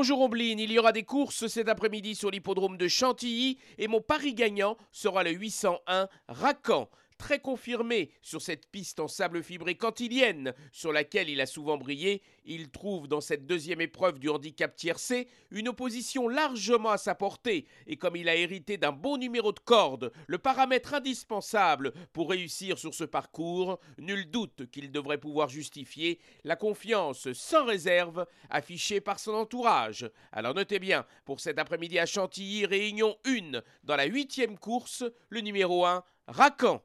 Bonjour Ombline, il y aura des courses cet après-midi sur l'hippodrome de Chantilly et mon pari gagnant sera le 801 Racan très confirmé sur cette piste en sable fibré cantilienne, sur laquelle il a souvent brillé, il trouve dans cette deuxième épreuve du handicap tiercé une opposition largement à sa portée, et comme il a hérité d'un bon numéro de corde, le paramètre indispensable pour réussir sur ce parcours, nul doute qu'il devrait pouvoir justifier la confiance sans réserve affichée par son entourage. Alors notez bien, pour cet après-midi à Chantilly, réunion 1 dans la huitième course, le numéro 1, Racan.